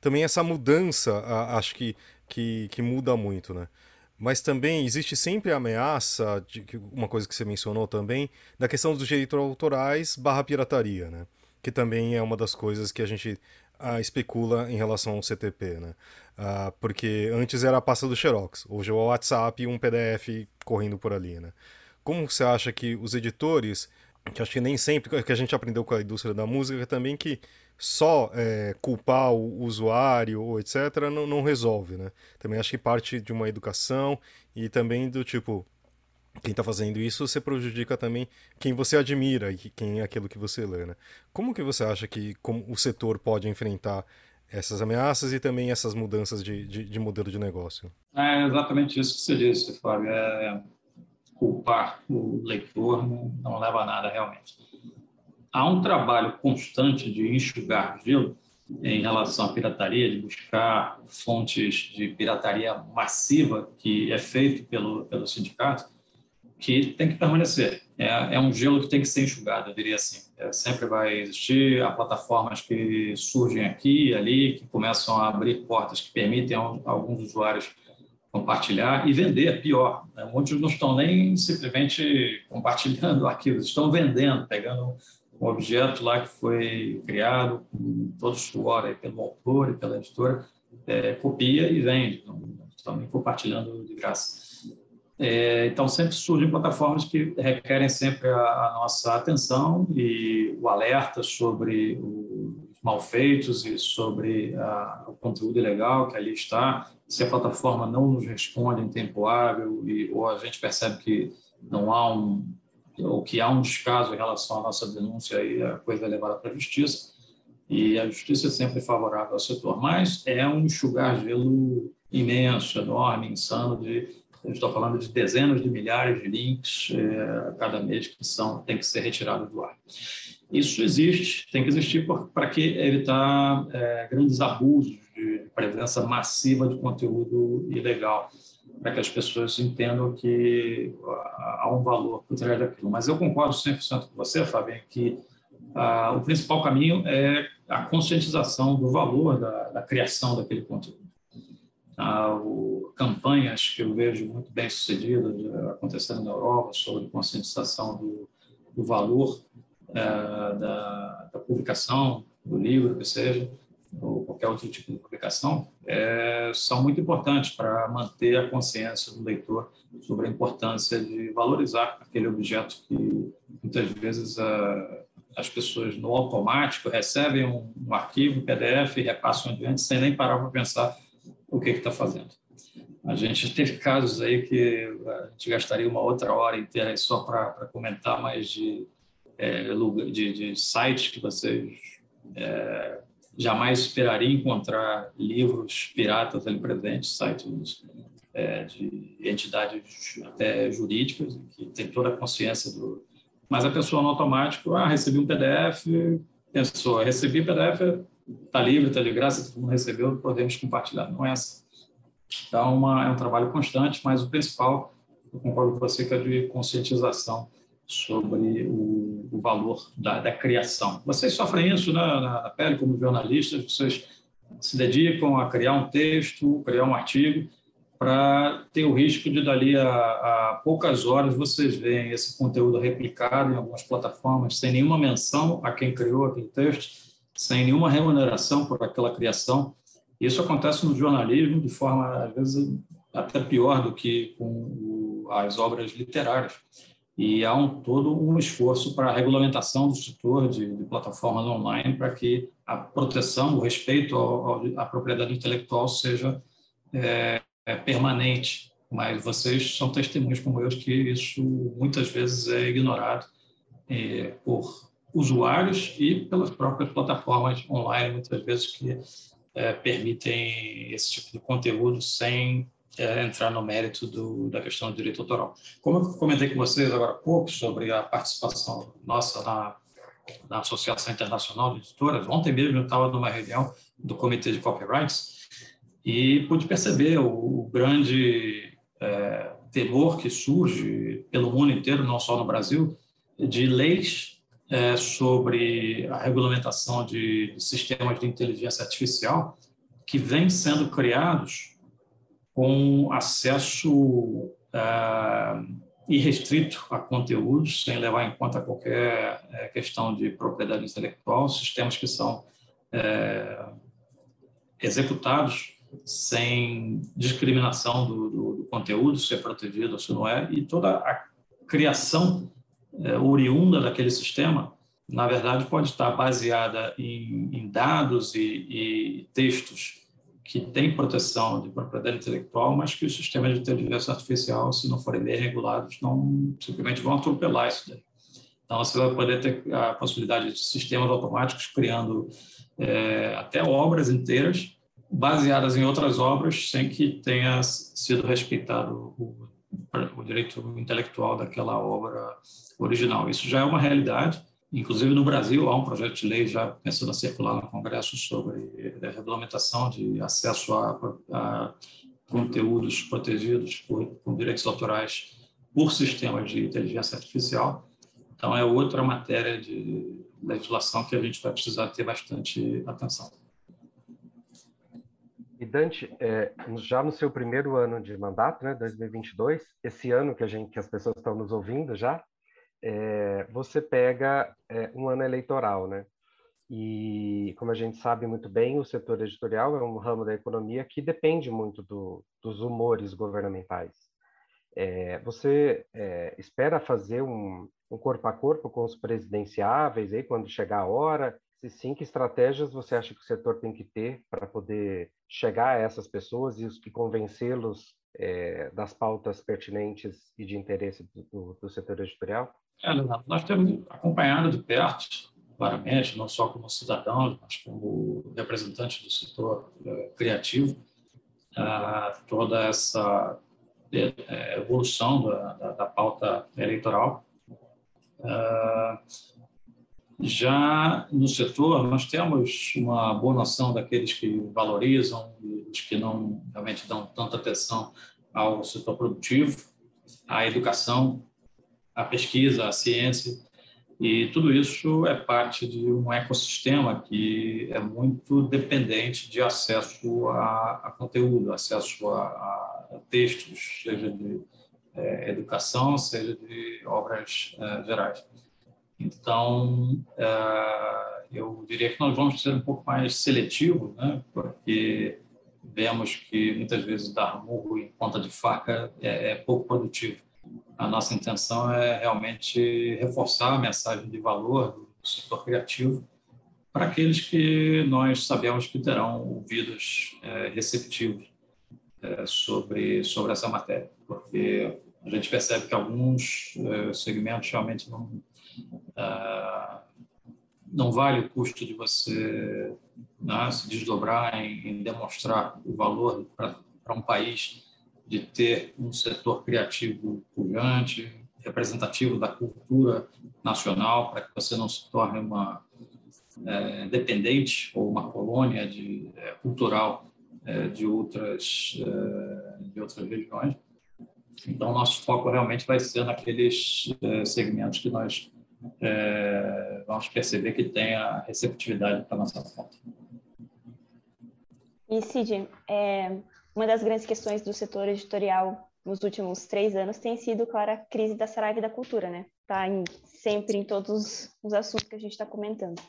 Também essa mudança, uh, acho que, que, que, muda muito. Né? Mas também existe sempre a ameaça, de uma coisa que você mencionou também, da questão dos direitos autorais barra pirataria, né? que também é uma das coisas que a gente uh, especula em relação ao CTP. Né? Uh, porque antes era a pasta do Xerox, hoje é o WhatsApp e um PDF correndo por ali, né? Como você acha que os editores, que acho que nem sempre, que a gente aprendeu com a indústria da música também, que só é, culpar o usuário ou etc. Não, não resolve, né? Também acho que parte de uma educação e também do tipo, quem está fazendo isso, você prejudica também quem você admira e quem é aquilo que você lê, né? Como que você acha que o setor pode enfrentar essas ameaças e também essas mudanças de, de, de modelo de negócio. É exatamente isso que você disse, Fábio. É, culpar o leitor não, não leva a nada realmente. Há um trabalho constante de enxugar gelo em relação à pirataria, de buscar fontes de pirataria massiva que é feito pelo, pelo sindicato, que tem que permanecer. É, é um gelo que tem que ser enxugado, eu diria assim. É, sempre vai existir há plataformas que surgem aqui e ali, que começam a abrir portas que permitem a, alguns usuários compartilhar e vender, pior. Né? Muitos não estão nem simplesmente compartilhando arquivos, estão vendendo, pegando um objeto lá que foi criado com todo o suor pelo autor e pela editora, é, copia e vende, não estão nem compartilhando de graça. É, então, sempre surgem plataformas que requerem sempre a, a, nossa atenção e o alerta sobre os malfeitos e sobre a, o conteúdo ilegal que ali está. Se a plataforma não nos responde em tempo hábil e, ou a gente percebe que não há um ou que há um descaso em relação à nossa denúncia, aí a coisa é levada para a justiça. E a justiça é sempre favorável ao setor, mas é um enxugar gelo imenso, enorme, insano de estou falando de dezenas de milhares de links é, a cada mês que são tem que ser retirados do ar. Isso existe, tem que existir para que evitar é, grandes abusos de presença massiva de conteúdo ilegal, para que as pessoas entendam que há um valor por trás daquilo. Mas eu concordo 100% com você, Fábio, que ah, o principal caminho é a conscientização do valor da, da criação daquele conteúdo o, campanhas que eu vejo muito bem sucedidas acontecendo na Europa sobre conscientização do, do valor é, da, da, publicação, do livro, que seja, ou qualquer outro tipo de publicação, é, são muito importantes para manter a consciência do leitor sobre a importância de valorizar aquele objeto que muitas vezes a, as pessoas no automático recebem um, um arquivo PDF e repassam adiante sem nem parar para pensar o que está fazendo. A gente teve casos aí que a gente gastaria uma outra hora inteira só para comentar, mas de, é, de, de, sites que vocês é, jamais esperariam encontrar livros piratas ali presentes, sites é, de entidades até jurídicas, que tem toda a consciência do. Mas a pessoa no automático, ah, recebi um PDF, pensou, recebi PDF, está livre, está de graça, todo mundo recebeu, podemos compartilhar. Não é assim. Então, uma, é um trabalho constante, mas o principal, eu concordo com você, que é de conscientização sobre o, o valor da, da, criação. Vocês sofrem isso na, na pele como jornalistas, vocês se dedicam a criar um texto, criar um artigo, para ter o risco de, dali a, a, poucas horas, vocês veem esse conteúdo replicado em algumas plataformas, sem nenhuma menção a quem criou aquele texto, sem nenhuma remuneração por aquela criação. Isso acontece no jornalismo de forma, às vezes, até pior do que com as obras literárias. E há um, todo um esforço para a regulamentação do setor de, de plataformas online para que a proteção, o respeito à propriedade intelectual seja é, é permanente mas vocês são testemunhos como eu que isso muitas vezes é ignorado é, por usuários e pelas próprias plataformas online, muitas vezes que é, permitem esse tipo de conteúdo sem é, entrar no mérito do, da questão do direito autoral. Como eu comentei com vocês agora há pouco sobre a participação nossa na, na Associação Internacional de Editoras, ontem mesmo eu estava numa reunião do Comitê de Copyrights e pude perceber o, o grande é, temor que surge pelo mundo inteiro, não só no Brasil, de leis é, sobre a regulamentação de, de sistemas de inteligência artificial que vêm sendo criados com acesso é, irrestrito a conteúdos, sem levar em conta qualquer é, questão de propriedade intelectual, sistemas que são é, executados sem discriminação do, do, do, conteúdo, se é protegido ou se não é, e toda a criação oriunda daquele sistema, na verdade, pode estar baseada em, em dados e, e, textos que têm proteção de propriedade intelectual, mas que os sistemas de inteligência artificial, se não forem bem regulados, não simplesmente vão atropelar isso daí. Então, você vai poder ter a possibilidade de sistemas automáticos criando é, até obras inteiras baseadas em outras obras sem que tenha sido respeitado o, o direito intelectual daquela obra original. Isso já é uma realidade. Inclusive, no Brasil, há um projeto de lei já pensando a circular no Congresso sobre a regulamentação de acesso a, a conteúdos protegidos por, com direitos autorais por sistemas de inteligência artificial. Então, é outra matéria de legislação que a gente vai precisar ter bastante atenção. E Dante, é, já no seu primeiro ano de mandato, né, 2022, esse ano que a gente, que as pessoas estão nos ouvindo já, é, você pega é, um ano eleitoral, né? E como a gente sabe muito bem, o setor editorial é um ramo da economia que depende muito do, dos humores governamentais. É, você é, espera fazer um, um corpo a corpo com os presidenciáveis aí quando chegar a hora? Se sim, que estratégias você acha que o setor tem que ter para poder chegar a essas pessoas e os que convencê-los é, das pautas pertinentes e de interesse do, do, setor editorial? É, Leonardo, nós temos acompanhado de perto, claramente, não só como cidadão, mas como representante do setor é, criativo, toda essa é, evolução da, da, da pauta eleitoral. Já no setor, nós temos uma boa noção daqueles que valorizam e os que não realmente dão tanta atenção ao setor produtivo, à educação, à pesquisa, à ciência. E tudo isso é parte de um ecossistema que é muito dependente de acesso a, a conteúdo, acesso a, a, textos, seja de é, educação, seja de obras é, gerais. Então, é, eu diria que nós vamos ser um pouco mais seletivos, né? porque vemos que muitas vezes dar murro em ponta de faca é, é pouco produtivo. A nossa intenção é realmente reforçar a mensagem de valor do setor criativo para aqueles que nós sabemos que terão ouvidos é, receptivos é, sobre, sobre essa matéria, porque a gente percebe que alguns segmentos realmente não, ah, não vale o custo de você né, se desdobrar em, em, demonstrar o valor para um país de ter um setor criativo pujante, representativo da cultura nacional, para que você não se torne uma é, dependente ou uma colônia de, é, cultural é, de, outras, é, de outras regiões. Então, nosso foco realmente vai ser naqueles é, segmentos que nós é, vamos perceber que tem a receptividade para a nossa conta. E, Cid, é, uma das grandes questões do setor editorial nos últimos três anos tem sido, claro, a crise da Saraiva da cultura, né? Está sempre em todos os assuntos que a gente está comentando.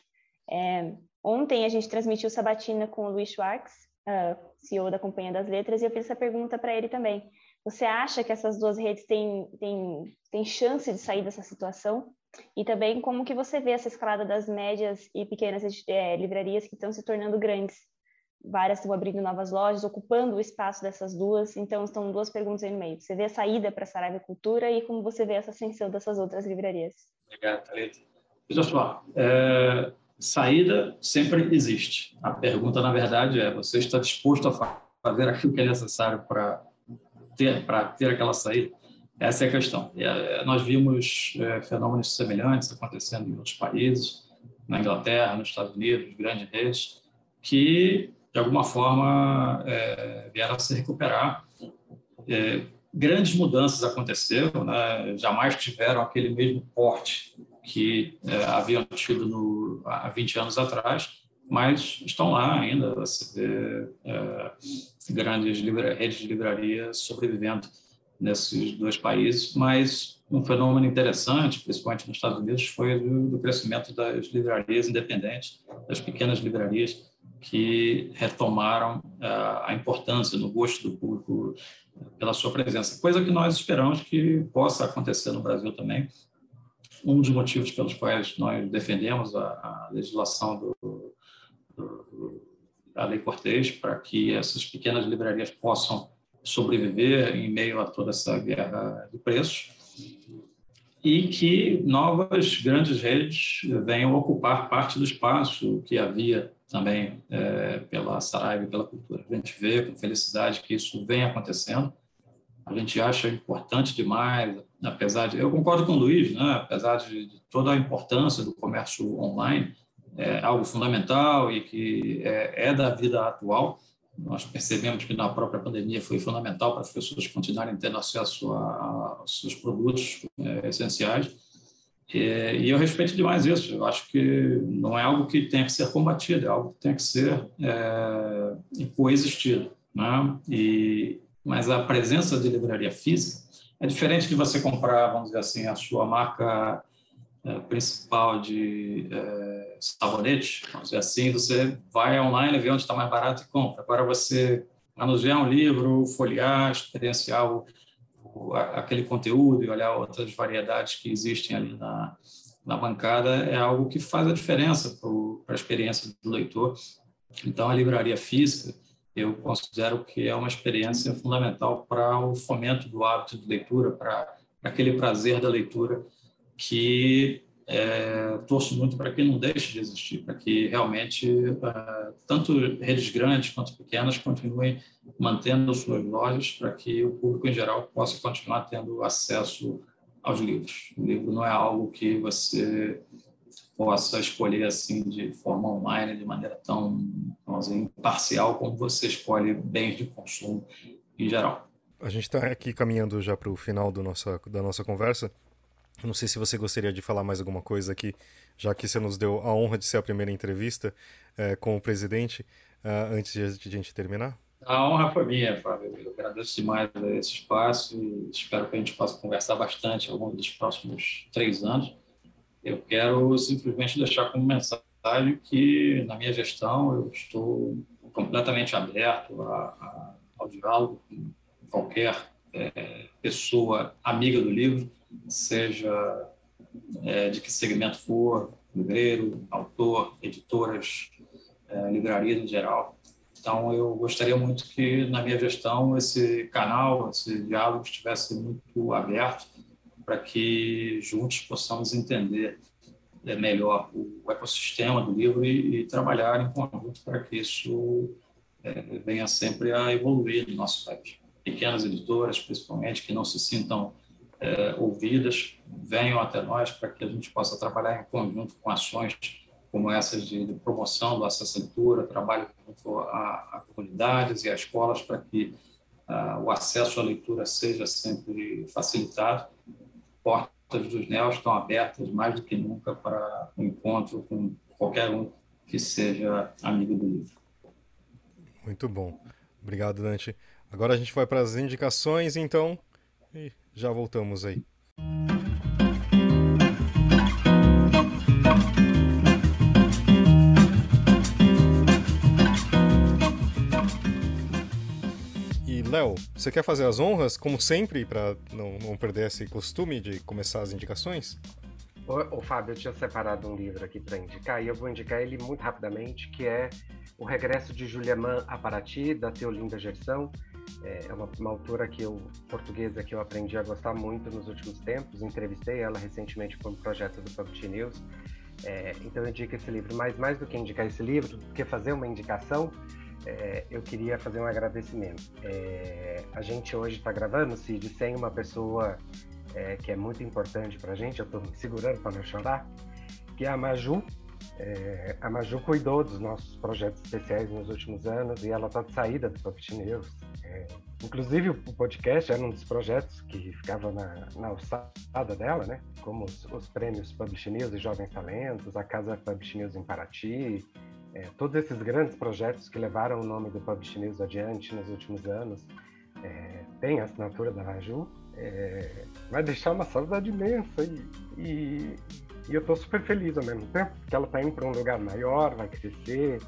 É, ontem a gente transmitiu Sabatina com o Luiz Schwartz, uh, CEO da Companhia das Letras, e eu fiz essa pergunta para ele também. Você acha que essas duas redes têm, têm, têm chance de sair dessa situação? E também como que você vê essa escalada das médias e pequenas é, livrarias que estão se tornando grandes várias estão abrindo novas lojas, ocupando o espaço dessas duas. Então, estão duas perguntas aí no meio. Você vê a saída para a Saraiva Cultura e como você vê essa ascensão dessas outras livrarias? Obrigado, Thalita. Só, é, saída sempre existe. A pergunta, na verdade, é: você está disposto a fazer aquilo que é necessário para ter, para ter aquela saída? Essa é a questão. É, nós vimos é, fenômenos semelhantes acontecendo em outros países, na Inglaterra, nos Estados Unidos, grandes redes, que de alguma forma é, vieram a se recuperar. É, grandes mudanças aconteceram, né? jamais tiveram aquele mesmo porte que é, haviam tido no, há 20 anos atrás, mas estão lá ainda. Você vê é, grandes redes de livrarias sobrevivendo nesses dois países, mas um fenômeno interessante, principalmente nos Estados Unidos, foi do, do crescimento das livrarias independentes, das pequenas livrarias, que retomaram uh, a importância no gosto do público pela sua presença, coisa que nós esperamos que possa acontecer no Brasil também. Um dos motivos pelos quais nós defendemos a, a legislação do, do, da Lei Cortês para que essas pequenas livrarias possam sobreviver em meio a toda essa guerra de preços e que novas grandes redes venham ocupar parte do espaço que havia também é, pela Saraiva e pela cultura. A gente vê com felicidade que isso vem acontecendo. A gente acha importante demais, apesar de. Eu concordo com o Luiz, né? apesar de, de toda a importância do comércio online, é algo fundamental e que é, é da vida atual. Nós percebemos que na própria pandemia foi fundamental para as pessoas continuarem tendo acesso a, aos seus produtos é, essenciais é, e eu respeito demais isso. Eu acho que não é algo que tenha que ser combatido, é algo que tem que ser é, coexistido. Né? E, mas a presença de livraria física é diferente de você comprar, vamos dizer assim, a sua marca é, principal de é, sabonete, vamos dizer assim, você vai online, vê onde está mais barato e compra. Agora você manusear um livro, folhear, experienciar aquele conteúdo e olhar outras variedades que existem ali na, na bancada é algo que faz a diferença para a experiência do leitor. Então, a livraria física, eu considero que é uma experiência fundamental para o fomento do hábito de leitura, para aquele prazer da leitura que é, torço muito para que não deixe de existir, para que realmente é, tanto redes grandes quanto pequenas continuem mantendo suas lojas para que o público em geral possa continuar tendo acesso aos livros. O livro não é algo que você possa escolher assim de forma online, de maneira tão dizer, imparcial como você escolhe bens de consumo em geral. A gente está aqui caminhando já para o final do nossa, da nossa conversa. Não sei se você gostaria de falar mais alguma coisa aqui, já que você nos deu a honra de ser a primeira entrevista é, com o presidente, uh, antes de a gente terminar. A honra foi minha, Fábio. Eu agradeço demais esse espaço e espero que a gente possa conversar bastante ao longo dos próximos três anos. Eu quero simplesmente deixar como mensagem que, na minha gestão, eu estou completamente aberto a, a, ao diálogo com qualquer é, pessoa amiga do livro seja é, de que segmento for, livreiro, autor, editoras, é, livrarias em geral. Então, eu gostaria muito que, na minha gestão, esse canal, esse diálogo estivesse muito aberto para que juntos possamos entender é, melhor o ecossistema do livro e, e trabalhar em conjunto para que isso é, venha sempre a evoluir no nosso país. Pequenas editoras, principalmente, que não se sintam é, ouvidas venham até nós para que a gente possa trabalhar em conjunto com ações como essas de, de promoção do acesso à leitura, trabalho junto a, a comunidades e a escolas para que uh, o acesso à leitura seja sempre facilitado. Portas dos NEOs estão abertas mais do que nunca para um encontro com qualquer um que seja amigo do livro. Muito bom. Obrigado, Dante. Agora a gente vai para as indicações, então. E já voltamos aí. E Léo, você quer fazer as honras, como sempre, para não, não perder esse costume de começar as indicações? Ô, ô, Fábio, eu tinha separado um livro aqui para indicar e eu vou indicar ele muito rapidamente, que é O Regresso de Juliaman a Paraty, da Teolinda Gerson. É, é uma, uma autora que eu, portuguesa que eu aprendi a gostar muito nos últimos tempos. Entrevistei ela recentemente para um projeto do Publish News. É, então eu indico esse livro. Mas mais do que indicar esse livro, do que fazer uma indicação, é, eu queria fazer um agradecimento. É, a gente hoje está gravando, Cid, sem uma pessoa é, que é muito importante para a gente, eu estou me segurando para não chorar, que é a Maju. É, a Maju cuidou dos nossos projetos especiais nos últimos anos e ela está de saída do Publish News. É, inclusive, o podcast era um dos projetos que ficava na, na alçada dela, né? como os, os prêmios Publish News e Jovens Talentos, a Casa Publish News em Paraty, é, todos esses grandes projetos que levaram o nome do Publish News adiante nos últimos anos, é, tem a assinatura da Raju, é, vai deixar uma saudade imensa e, e, e eu estou super feliz ao mesmo tempo, porque ela está indo para um lugar maior, vai crescer,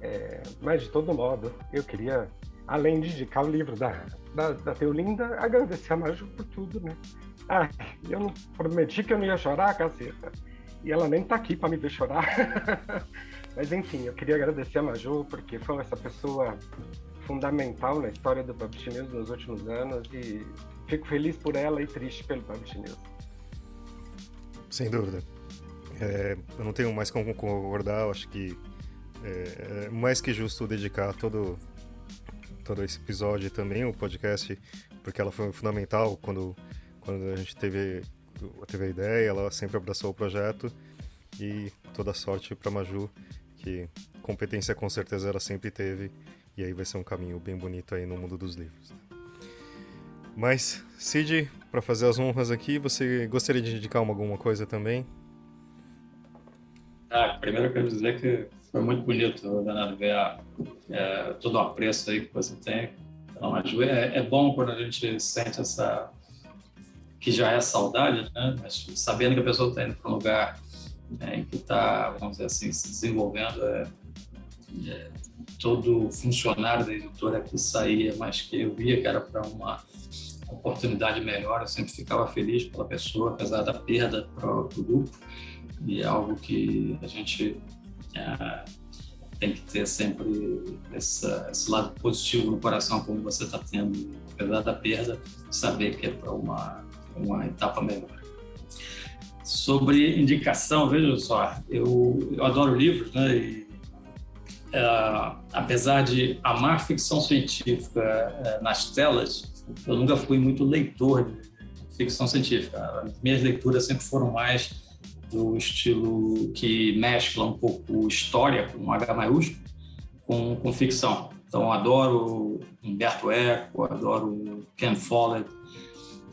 é, mas de todo modo, eu queria, além de indicar o livro da, da, da Teolinda, agradecer a Maju por tudo, né? Ah, eu não prometi que eu não ia chorar, caceta. E ela nem tá aqui para me ver chorar. Mas enfim, eu queria agradecer a Maju, porque foi essa pessoa fundamental na história do Publish News nos últimos anos e fico feliz por ela e triste pelo Publish News. Sem dúvida. É, eu não tenho mais como concordar, acho que é, é mais que justo dedicar todo, todo esse episódio também o podcast, porque ela foi fundamental quando, quando a gente teve, teve a ideia, ela sempre abraçou o projeto e toda sorte para Maju que competência com certeza ela sempre teve, e aí vai ser um caminho bem bonito aí no mundo dos livros. Mas, Cid, para fazer as honras aqui, você gostaria de indicar uma, alguma coisa também? Ah, primeiro eu quero dizer que foi muito bonito, Leonardo, ver é, todo o apreço aí que você tem. Então, é, é bom quando a gente sente essa que já é saudade, né? Mas sabendo que a pessoa está indo para um lugar né, em que está, vamos dizer assim, se desenvolvendo. É, é, todo funcionário da editora que saía, mas que eu via que era para uma oportunidade melhor, eu sempre ficava feliz pela pessoa, apesar da perda para o grupo, e é algo que a gente tem que ter sempre essa, esse lado positivo no coração, como você está tendo, apesar da perda, saber que é para uma, uma etapa melhor. Sobre indicação, veja só, eu, eu adoro livros, né? E, é, apesar de amar ficção científica é, nas telas, eu nunca fui muito leitor de ficção científica. As minhas leituras sempre foram mais do estilo que mescla um pouco história, com H maiúsculo, com, com ficção. Então, adoro Humberto Eco, adoro Ken Follett,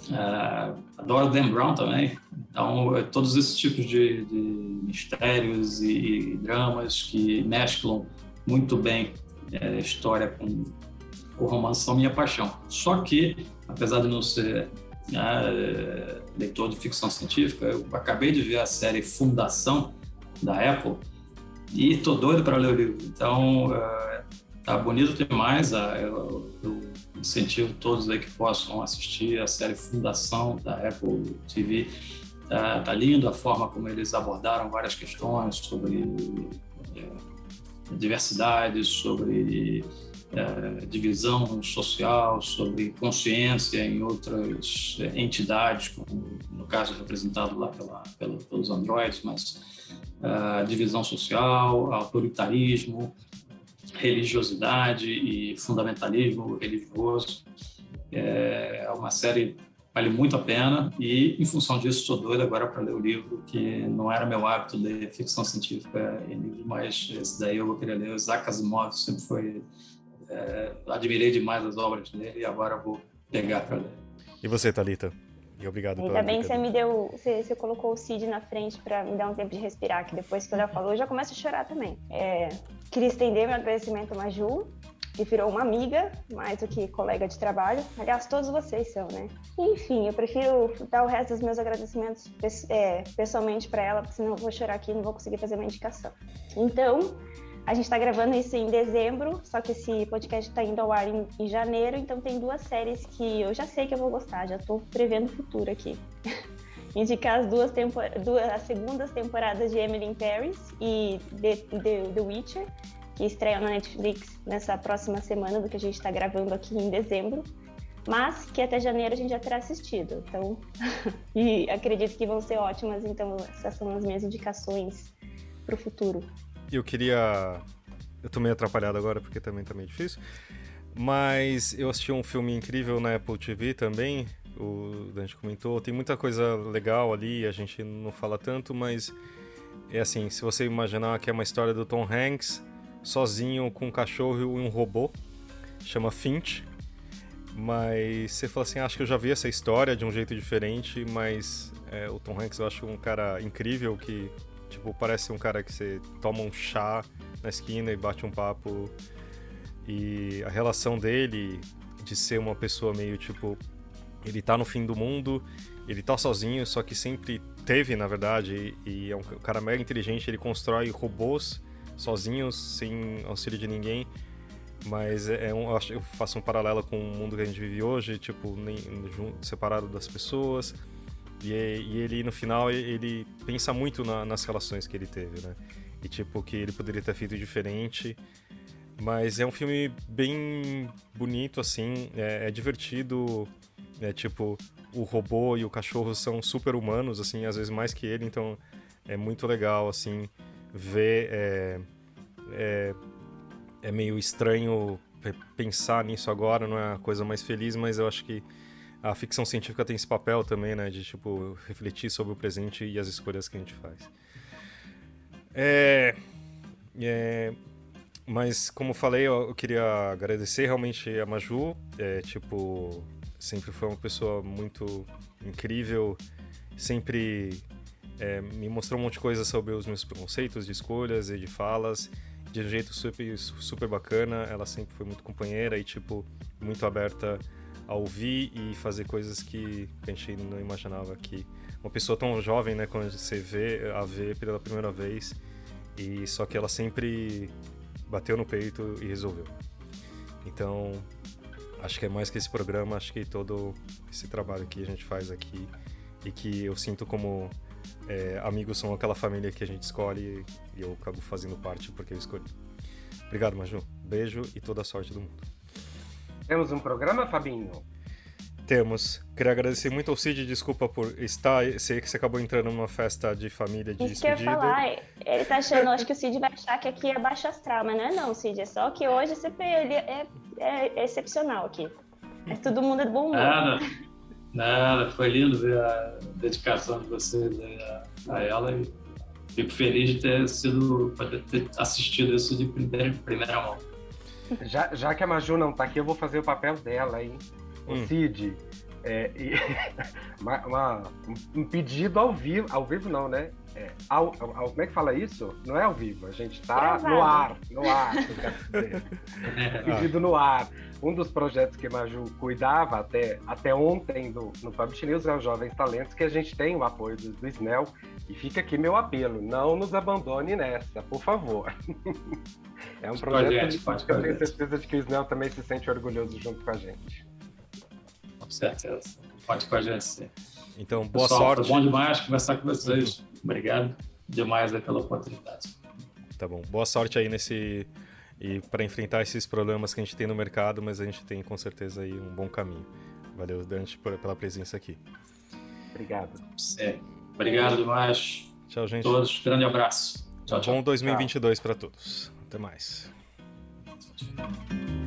uh, adoro Dan Brown também. Então, é todos esses tipos de, de mistérios e, e, dramas que mesclam muito bem é, história com o romance são minha paixão. Só que, apesar de não ser né, leitor de ficção científica, eu acabei de ver a série Fundação da Apple e tô doido para ler o livro. Então, uh, tá bonito demais. Uh, eu, eu incentivo todos aí que possam assistir a série Fundação da Apple TV. Tá, tá lindo a forma como eles abordaram várias questões sobre é, diversidade, sobre é, divisão social, sobre consciência em outras é, entidades, como no caso representado lá pela, pela, pelos androides, mas uh, divisão social, autoritarismo, religiosidade e fundamentalismo religioso. É uma série vale muito a pena e em função disso estou doido agora para ler o livro que não era meu hábito ler ficção científica em mas esse daí eu vou querer ler o Isaac Asimov sempre foi é, admirei demais as obras dele e agora vou pegar para ler e você Talita e obrigado Ainda bem que você me deu, você, você, colocou o Cid na frente para me dar um tempo de respirar, que depois que o Léo falou, eu já começo a chorar também. É, queria estender meu agradecimento a Maju, que virou uma amiga, mais do que colega de trabalho. Aliás, todos vocês são, né? Enfim, eu prefiro dar o resto dos meus agradecimentos é, pessoalmente para ela, porque senão eu vou chorar aqui e não vou conseguir fazer uma indicação. Então, a gente está gravando isso em dezembro, só que esse podcast está indo ao ar em, em, janeiro, então tem duas séries que eu já sei que eu vou gostar, já estou prevendo o futuro aqui. indicar as duas, duas as segundas temporadas de Emily in Paris e The, The, The Witcher, que estreia na Netflix nessa próxima semana do que a gente está gravando aqui em dezembro, mas que até janeiro a gente já terá assistido. Então, e acredito que vão ser ótimas. Então, essas são as minhas indicações para o futuro. Eu queria, eu tô meio atrapalhado agora porque também tá meio difícil. Mas eu assisti um filme incrível na Apple TV também, o Dante comentou. Tem muita coisa legal ali, a gente não fala tanto, mas é assim, se você imaginar que é uma história do Tom Hanks sozinho com um cachorro e um robô, chama Finch. Mas você fala assim, acho que eu já vi essa história de um jeito diferente, mas é, o Tom Hanks eu acho um cara incrível que, tipo, parece um cara que você toma um chá na esquina e bate um papo e a relação dele de ser uma pessoa meio tipo. Ele tá no fim do mundo, ele tá sozinho, só que sempre teve, na verdade, e é um cara mega inteligente, ele constrói robôs sozinhos, sem auxílio de ninguém. Mas é, é um, eu, faço um paralelo com o mundo que a gente vive hoje, tipo, nem, separado das pessoas. E, e, ele, no final, ele pensa muito na, nas relações que ele teve, né? E, tipo, que ele poderia ter feito diferente. Mas é um filme bem bonito, assim, é, é divertido. É tipo, o robô e o cachorro são super humanos, assim, às vezes mais que ele, então é muito legal, assim, ver. É, é, é meio estranho pensar nisso agora, não é a coisa mais feliz, mas eu acho que a ficção científica tem esse papel também, né, de tipo refletir sobre o presente e as escolhas que a gente faz. É, é, mas, como falei, eu queria agradecer realmente a Maju. É, tipo, sempre foi uma pessoa muito incrível, sempre é, me mostrou um monte de coisa sobre os meus preconceitos de escolhas e de falas, de um jeito super, super bacana. Ela sempre foi muito companheira e, tipo, muito aberta a ouvir e fazer coisas que a gente não imaginava que uma pessoa tão jovem, né, quando você vê, a vê pela primeira vez, e só que ela sempre bateu no peito e resolveu. Então, acho que é mais que esse programa, acho que todo esse trabalho que a gente faz aqui e que eu sinto como é, amigos são aquela família que a gente escolhe e eu acabo fazendo parte porque eu escolhi. Obrigado, Maju. Beijo e toda a sorte do mundo. Temos um programa, Fabinho? Temos. Queria agradecer muito ao Cid, desculpa por estar. Sei que você acabou entrando numa festa de família de Isso despedida. que eu ia falar, ele tá achando, acho que o Cid vai achar que aqui é baixo astral, mas não é não, Cid. É só que hoje você, ele é, é, é excepcional aqui. É todo mundo é bom humor. Nada, nada, foi lindo ver a dedicação de vocês a, a ela e fico feliz de ter sido, ter assistido isso de primeira, primeira mão. Já, já que a Maju não tá aqui, eu vou fazer o papel dela, hein? o hum. Cid, é, e, uma, uma, um pedido ao vivo, ao vivo não, né? É, ao, ao, como é que fala isso? Não é ao vivo, a gente está no ar, no ar, pedido no ar. Um dos projetos que a Maju cuidava até, até ontem do, no Publish News é os Jovens Talentos, que a gente tem o apoio do, do SNEL. E fica aqui meu apelo, não nos abandone nessa, por favor. é um projeto que eu tenho certeza de que o SNEL também se sente orgulhoso junto com a gente certeza. Pode com a gente sim. Então, boa Pessoal, sorte. Foi bom demais conversar com vocês. Obrigado demais pela oportunidade. Tá bom. Boa sorte aí nesse e para enfrentar esses problemas que a gente tem no mercado, mas a gente tem com certeza aí um bom caminho. Valeu, Dante, pela presença aqui. Obrigado. Sim. Obrigado demais. Tchau, gente. Todos, grande abraço. Tchau, tchau. Bom 2022 para todos. Até mais. Tchau.